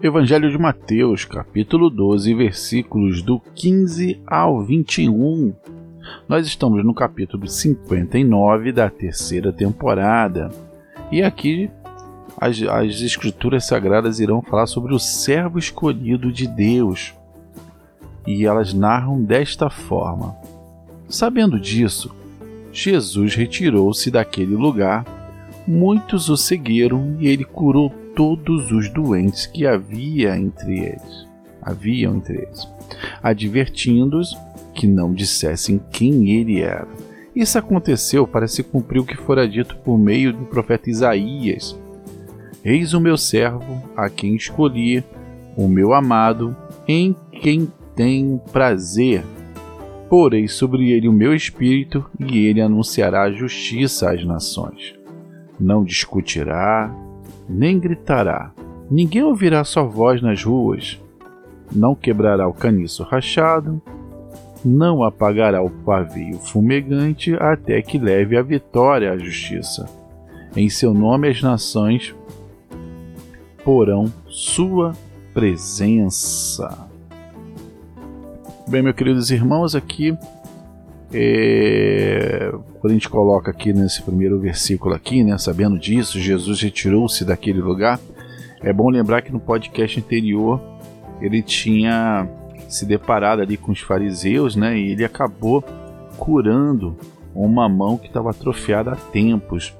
Evangelho de Mateus, capítulo 12, versículos do 15 ao 21. Nós estamos no capítulo 59 da terceira temporada. E aqui as, as escrituras sagradas irão falar sobre o servo escolhido de Deus. E elas narram desta forma: Sabendo disso, Jesus retirou-se daquele lugar, muitos o seguiram e ele curou todos os doentes que havia entre eles. Haviam entre eles, advertindo-os que não dissessem quem ele era. Isso aconteceu para se cumprir o que fora dito por meio do profeta Isaías. Eis o meu servo, a quem escolhi, o meu amado, em quem tenho prazer. Porei sobre ele o meu espírito, e ele anunciará justiça às nações. Não discutirá, nem gritará. Ninguém ouvirá sua voz nas ruas. Não quebrará o caniço rachado, não apagará o pavio fumegante até que leve a vitória à justiça. Em seu nome as nações porão sua presença. Bem, meus queridos irmãos, aqui é, quando a gente coloca aqui nesse primeiro versículo aqui, né, sabendo disso, Jesus retirou-se daquele lugar. É bom lembrar que no podcast anterior ele tinha se deparado ali com os fariseus, né? E ele acabou curando uma mão que estava atrofiada há tempos.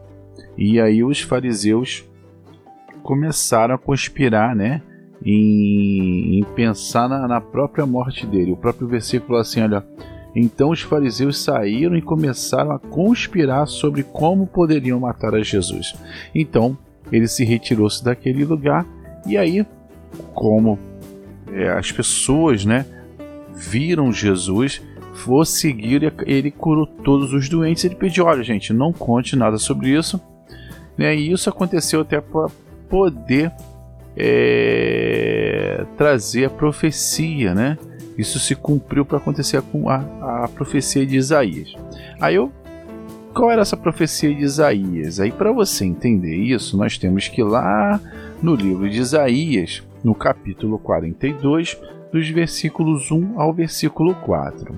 E aí os fariseus começaram a conspirar, né? Em, em pensar na, na, própria morte dele. O próprio versículo assim, olha. Então os fariseus saíram e começaram a conspirar sobre como poderiam matar a Jesus. Então ele se retirou-se daquele lugar e aí, como é, as pessoas, né, viram Jesus, for seguir ele curou todos os doentes. Ele pediu: olha, gente, não conte nada sobre isso. Né, e isso aconteceu até para poder é, trazer a profecia, né? Isso se cumpriu para acontecer com a, a profecia de Isaías. Aí eu qual era essa profecia de Isaías? Aí, para você entender isso, nós temos que ir lá no livro de Isaías, no capítulo 42, dos versículos 1 ao versículo 4.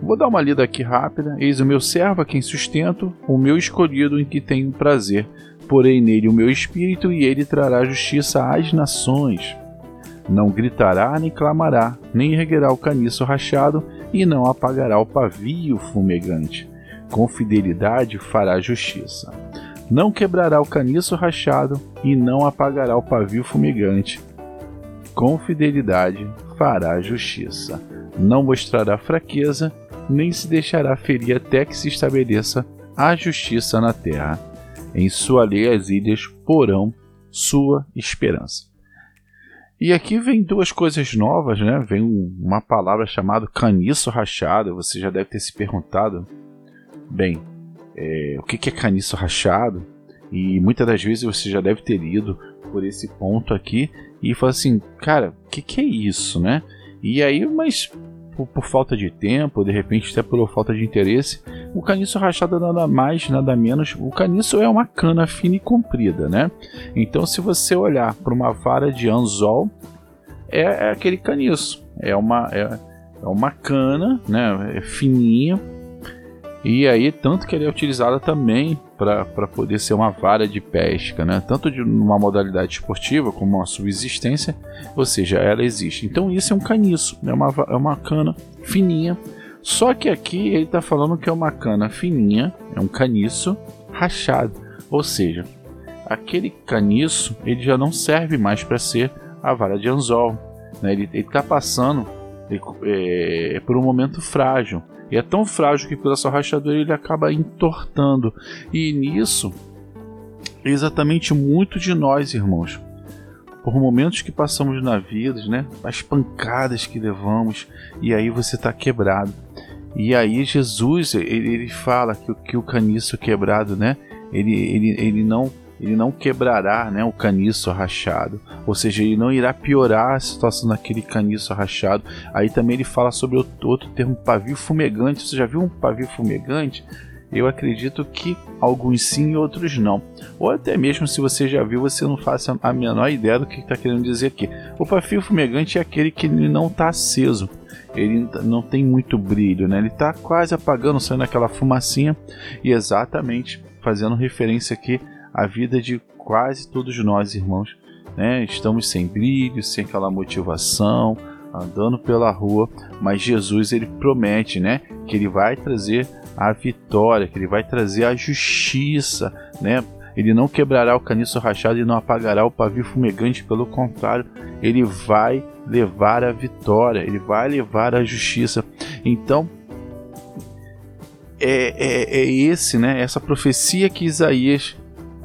Vou dar uma lida aqui rápida. Eis o meu servo a quem sustento, o meu escolhido em que tenho prazer. Porei nele o meu espírito e ele trará justiça às nações. Não gritará nem clamará, nem erguerá o caniço rachado e não apagará o pavio fumegante. Com fidelidade fará justiça não quebrará o caniço rachado e não apagará o pavio fumegante. Com fidelidade fará justiça. Não mostrará fraqueza, nem se deixará ferir até que se estabeleça a justiça na terra. Em sua lei as ilhas porão sua esperança. E aqui vem duas coisas novas, né? Vem uma palavra chamada caniço rachado. Você já deve ter se perguntado. Bem, é, o que, é caniço rachado, e muitas das vezes você já deve ter ido por esse ponto aqui e fala assim, cara, o que, que é isso, né? E aí, mas por, por, falta de tempo, de repente até por falta de interesse, o caniço rachado nada mais, nada menos. O caniço é uma cana fina e comprida, né? Então, se você olhar para uma vara de anzol, é, é, aquele caniço, é uma é, é uma cana, né? É fininha e aí, tanto que ele é utilizado também para poder ser uma vara de pesca, né? tanto de uma modalidade esportiva como uma subsistência, ou seja, ela existe. Então, isso é um caniço, é uma, é uma cana fininha. Só que aqui ele está falando que é uma cana fininha, é um caniço rachado, ou seja, aquele caniço ele já não serve mais para ser a vara de anzol. Né? Ele está passando é, por um momento frágil. E é tão frágil que pela sua rachadura ele acaba entortando. E nisso, exatamente muito de nós, irmãos, por momentos que passamos na vida, né? As pancadas que levamos, e aí você está quebrado. E aí Jesus, ele, ele fala que, que o caniço quebrado, né? Ele, ele, ele não ele não quebrará né, o caniço rachado, ou seja, ele não irá piorar a situação daquele caniço rachado. Aí também ele fala sobre outro termo, pavio fumegante. Você já viu um pavio fumegante? eu acredito que alguns sim e outros não. Ou até mesmo se você já viu, você não faça a menor ideia do que está querendo dizer aqui. O pavio fumegante é aquele que não está aceso, ele não tem muito brilho, né? ele está quase apagando, saindo aquela fumacinha, e exatamente fazendo referência aqui à vida de quase todos nós, irmãos. Né? Estamos sem brilho, sem aquela motivação, andando pela rua, mas Jesus ele promete, né, que ele vai trazer a vitória, que ele vai trazer a justiça, né? Ele não quebrará o caniço rachado e não apagará o pavio fumegante, pelo contrário, ele vai levar a vitória, ele vai levar a justiça. Então, é, é, é esse, né? Essa profecia que Isaías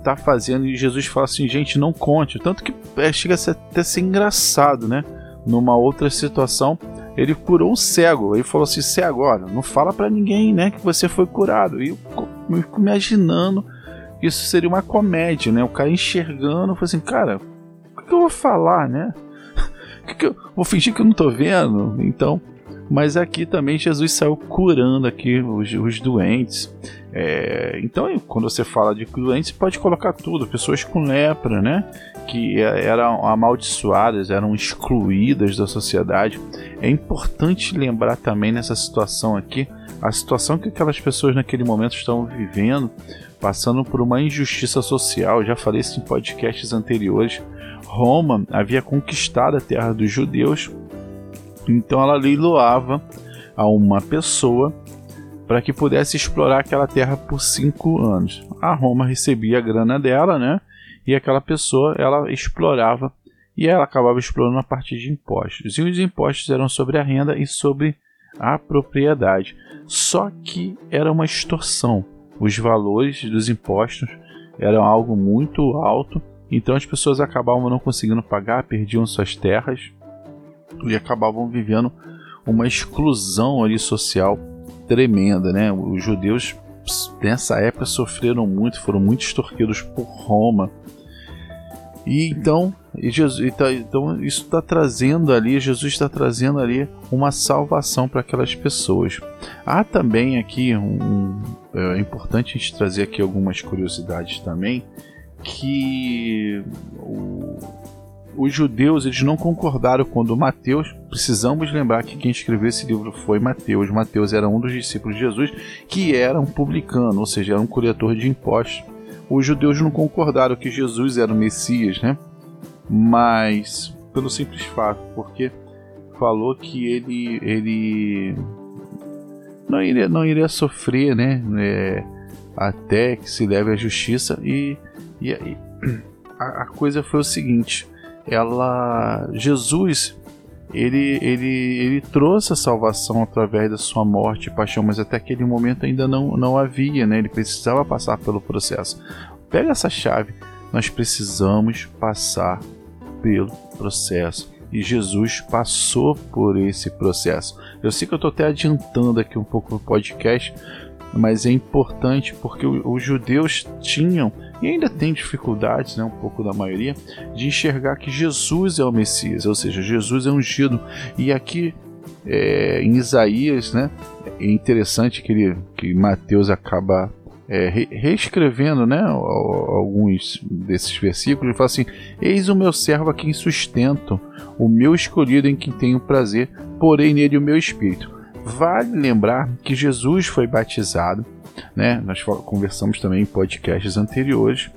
está fazendo e Jesus fala assim, gente, não conte. Tanto que é, chega a ser, até ser engraçado, né? Numa outra situação, ele curou um cego. Ele falou assim: cego, olha, não fala para ninguém, né, que você foi curado. E eu fico imaginando que isso seria uma comédia, né? O cara enxergando, falou assim, cara, o que eu vou falar, né? O que eu vou fingir que eu não tô vendo? Então, mas aqui também Jesus saiu curando aqui os, os doentes. É, então, quando você fala de doentes, pode colocar tudo, pessoas com lepra, né? Que é, eram amaldiçoadas, eram excluídas da sociedade. É importante lembrar também nessa situação aqui, a situação que aquelas pessoas naquele momento estavam vivendo, passando por uma injustiça social. Já falei isso em podcasts anteriores. Roma havia conquistado a terra dos judeus então ela leiloava a uma pessoa para que pudesse explorar aquela terra por cinco anos. A Roma recebia a grana dela, né? E aquela pessoa ela explorava e ela acabava explorando a partir de impostos. E os impostos eram sobre a renda e sobre a propriedade. Só que era uma extorsão. Os valores dos impostos eram algo muito alto, então as pessoas acabavam não conseguindo pagar, perdiam suas terras e acabavam vivendo uma exclusão ali social tremenda, né? Os judeus nessa época sofreram muito, foram muito extorquidos por Roma. E então, e Jesus, tá, então isso está trazendo ali, Jesus está trazendo ali uma salvação para aquelas pessoas. Há também aqui um, é importante a gente trazer aqui algumas curiosidades também que o, os judeus eles não concordaram quando Mateus, precisamos lembrar que quem escreveu esse livro foi Mateus. Mateus era um dos discípulos de Jesus que era um publicano, ou seja, era um coletor de impostos. Os judeus não concordaram que Jesus era o Messias, né? Mas pelo simples fato, porque falou que ele ele não iria, não iria sofrer, né? É, até que se leve à justiça e, e, e a, a coisa foi o seguinte ela Jesus ele, ele, ele trouxe a salvação através da sua morte e paixão, mas até aquele momento ainda não, não havia, né? ele precisava passar pelo processo. Pega essa chave, nós precisamos passar pelo processo. E Jesus passou por esse processo. Eu sei que eu estou até adiantando aqui um pouco o podcast, mas é importante porque os judeus tinham e ainda tem dificuldades, né, um pouco da maioria, de enxergar que Jesus é o Messias, ou seja, Jesus é ungido. E aqui é, em Isaías, né, é interessante que, ele, que Mateus acaba é, reescrevendo né, alguns desses versículos, ele fala assim: Eis o meu servo a quem sustento, o meu escolhido em quem tenho prazer, porém nele o meu espírito. Vale lembrar que Jesus foi batizado né? Nós conversamos também em podcasts anteriores.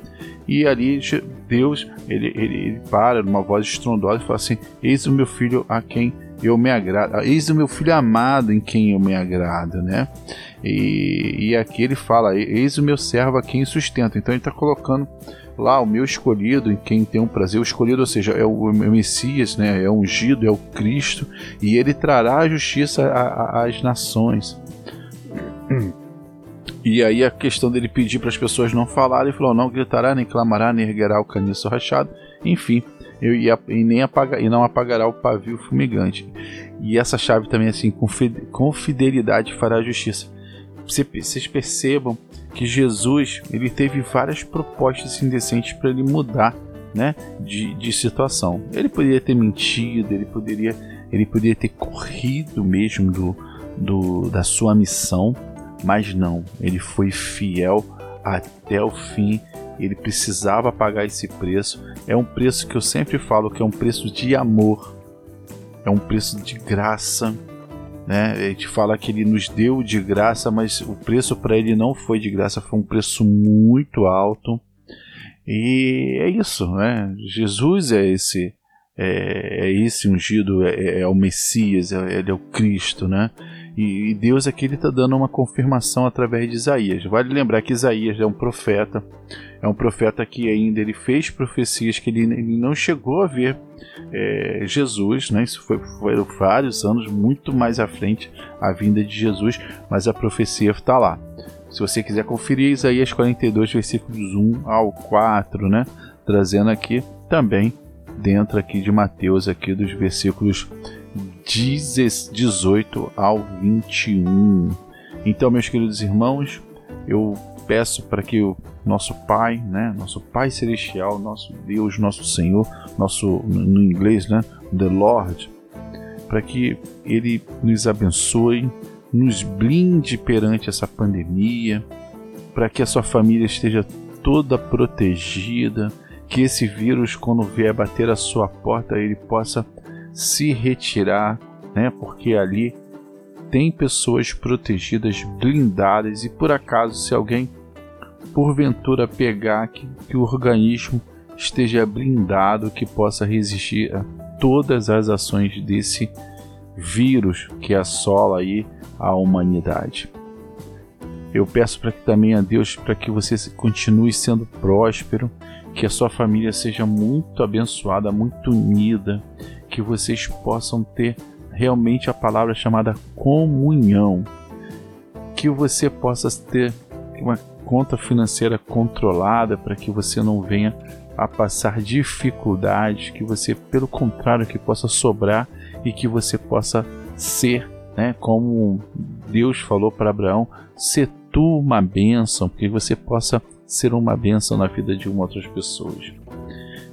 E ali Deus ele, ele, ele para numa voz estrondosa e fala assim: Eis o meu filho a quem eu me agrado, eis o meu filho amado em quem eu me agrado, né? E, e aqui ele fala: Eis o meu servo a quem sustenta. Então ele está colocando lá o meu escolhido, em quem tem um prazer, o escolhido, ou seja, é o, Messias, né? É o ungido, é o Cristo, e ele trará a justiça às nações. E aí a questão dele pedir para as pessoas não falarem, ele falou: não gritará, nem clamará, nem erguerá o caniço rachado, enfim, eu ia, e nem apagar, e não apagará o pavio fumegante. E essa chave também assim, com fidelidade fará a justiça. Vocês percebam que Jesus ele teve várias propostas indecentes para ele mudar, né, de, de situação. Ele poderia ter mentido, ele poderia, ele poderia ter corrido mesmo do, do da sua missão, Mas não, ele foi fiel até o fim. Ele precisava pagar esse preço. É um preço que eu sempre falo que é um preço de amor, é um preço de graça. Né? A gente fala que ele nos deu de graça, mas o preço para ele não foi de graça, foi um preço muito alto. E é isso, né? Jesus é esse é, é esse ungido, é, é, o Messias, é, ele é o Cristo, né? E, Deus aqui está dando uma confirmação através de Isaías. Vale lembrar que Isaías é um profeta, é um profeta que ainda ele fez profecias que ele, ele não chegou a ver é, Jesus, né? Isso foi, foram vários anos muito mais à frente a vinda de Jesus, mas a profecia está lá. Se você quiser conferir Isaías 42, versículos 1 ao 4, né? Trazendo aqui também dentro aqui de Mateus, aqui dos versículos 18 ao 21. Então, meus queridos irmãos, eu peço para que o nosso Pai, né, nosso Pai Celestial, nosso Deus, nosso Senhor, nosso no inglês, né, the Lord, para que Ele nos abençoe, nos blinde perante essa pandemia, para que a sua família esteja toda protegida, que esse vírus, quando vier bater a sua porta, ele possa se retirar, né? Porque ali tem pessoas protegidas, blindadas, e por acaso, se alguém porventura pegar que, que o organismo esteja blindado, que possa resistir a todas as ações desse vírus que assola aí a humanidade. Eu peço para que também a Deus para que você continue sendo próspero, que a sua família seja muito abençoada, muito unida, que vocês possam ter realmente a palavra chamada comunhão, que você possa ter uma conta financeira controlada para que você não venha a passar dificuldades, que você, pelo contrário, que possa sobrar e que você possa ser, né, como Deus falou para Abraão, ser tu uma bênção, que você possa ser uma bênção na vida de outras pessoas.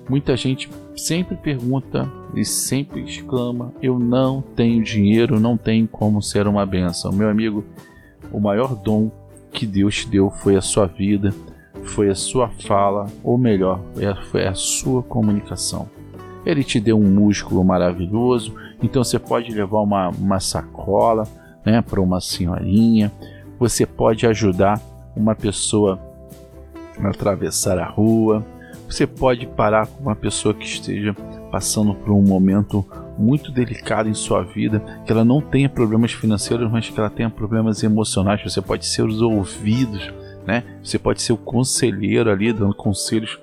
Muita gente sempre pergunta e sempre exclama: Eu não tenho dinheiro, não tenho como ser uma bênção. Meu amigo, o maior dom que Deus te deu foi a sua vida, foi a sua fala, ou melhor, foi a sua comunicação. Ele te deu um músculo maravilhoso, então você pode levar uma, uma sacola né, para uma senhorinha, você pode ajudar uma pessoa atravessar a rua. Você pode parar com uma pessoa que esteja passando por um momento muito delicado em sua vida, que ela não tenha problemas financeiros, mas que ela tenha problemas emocionais. Você pode ser os ouvidos, né? Você pode ser o conselheiro ali dando conselhos,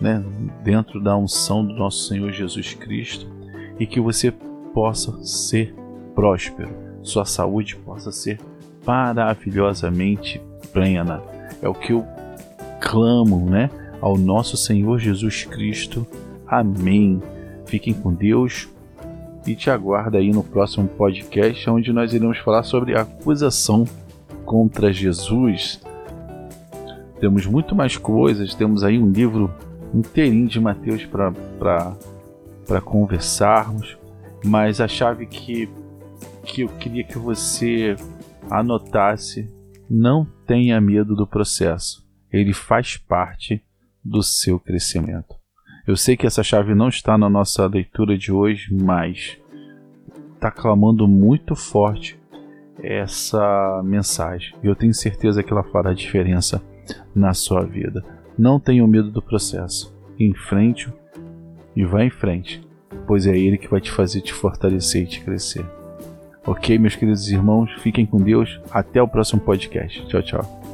né, dentro da unção do nosso Senhor Jesus Cristo e que você possa ser próspero, sua saúde possa ser maravilhosamente plena. É o que eu clamo, né, ao nosso Senhor Jesus Cristo. Amém. Fiquem com Deus e te aguardo aí no próximo podcast, onde nós iremos falar sobre acusação contra Jesus. Temos muito mais coisas, temos aí um livro inteirinho de Mateus para conversarmos, mas a chave que, que eu queria que você anotasse: não tenha medo do processo ele faz parte do seu crescimento. Eu sei que essa chave não está na nossa leitura de hoje, mas está clamando muito forte essa mensagem. E eu tenho certeza que ela fará diferença na sua vida. Não tenha medo do processo. Enfrente e vá em frente, pois é ele que vai te fazer te fortalecer e te crescer. Ok, meus queridos irmãos, fiquem com Deus. Até o próximo podcast. Tchau, tchau.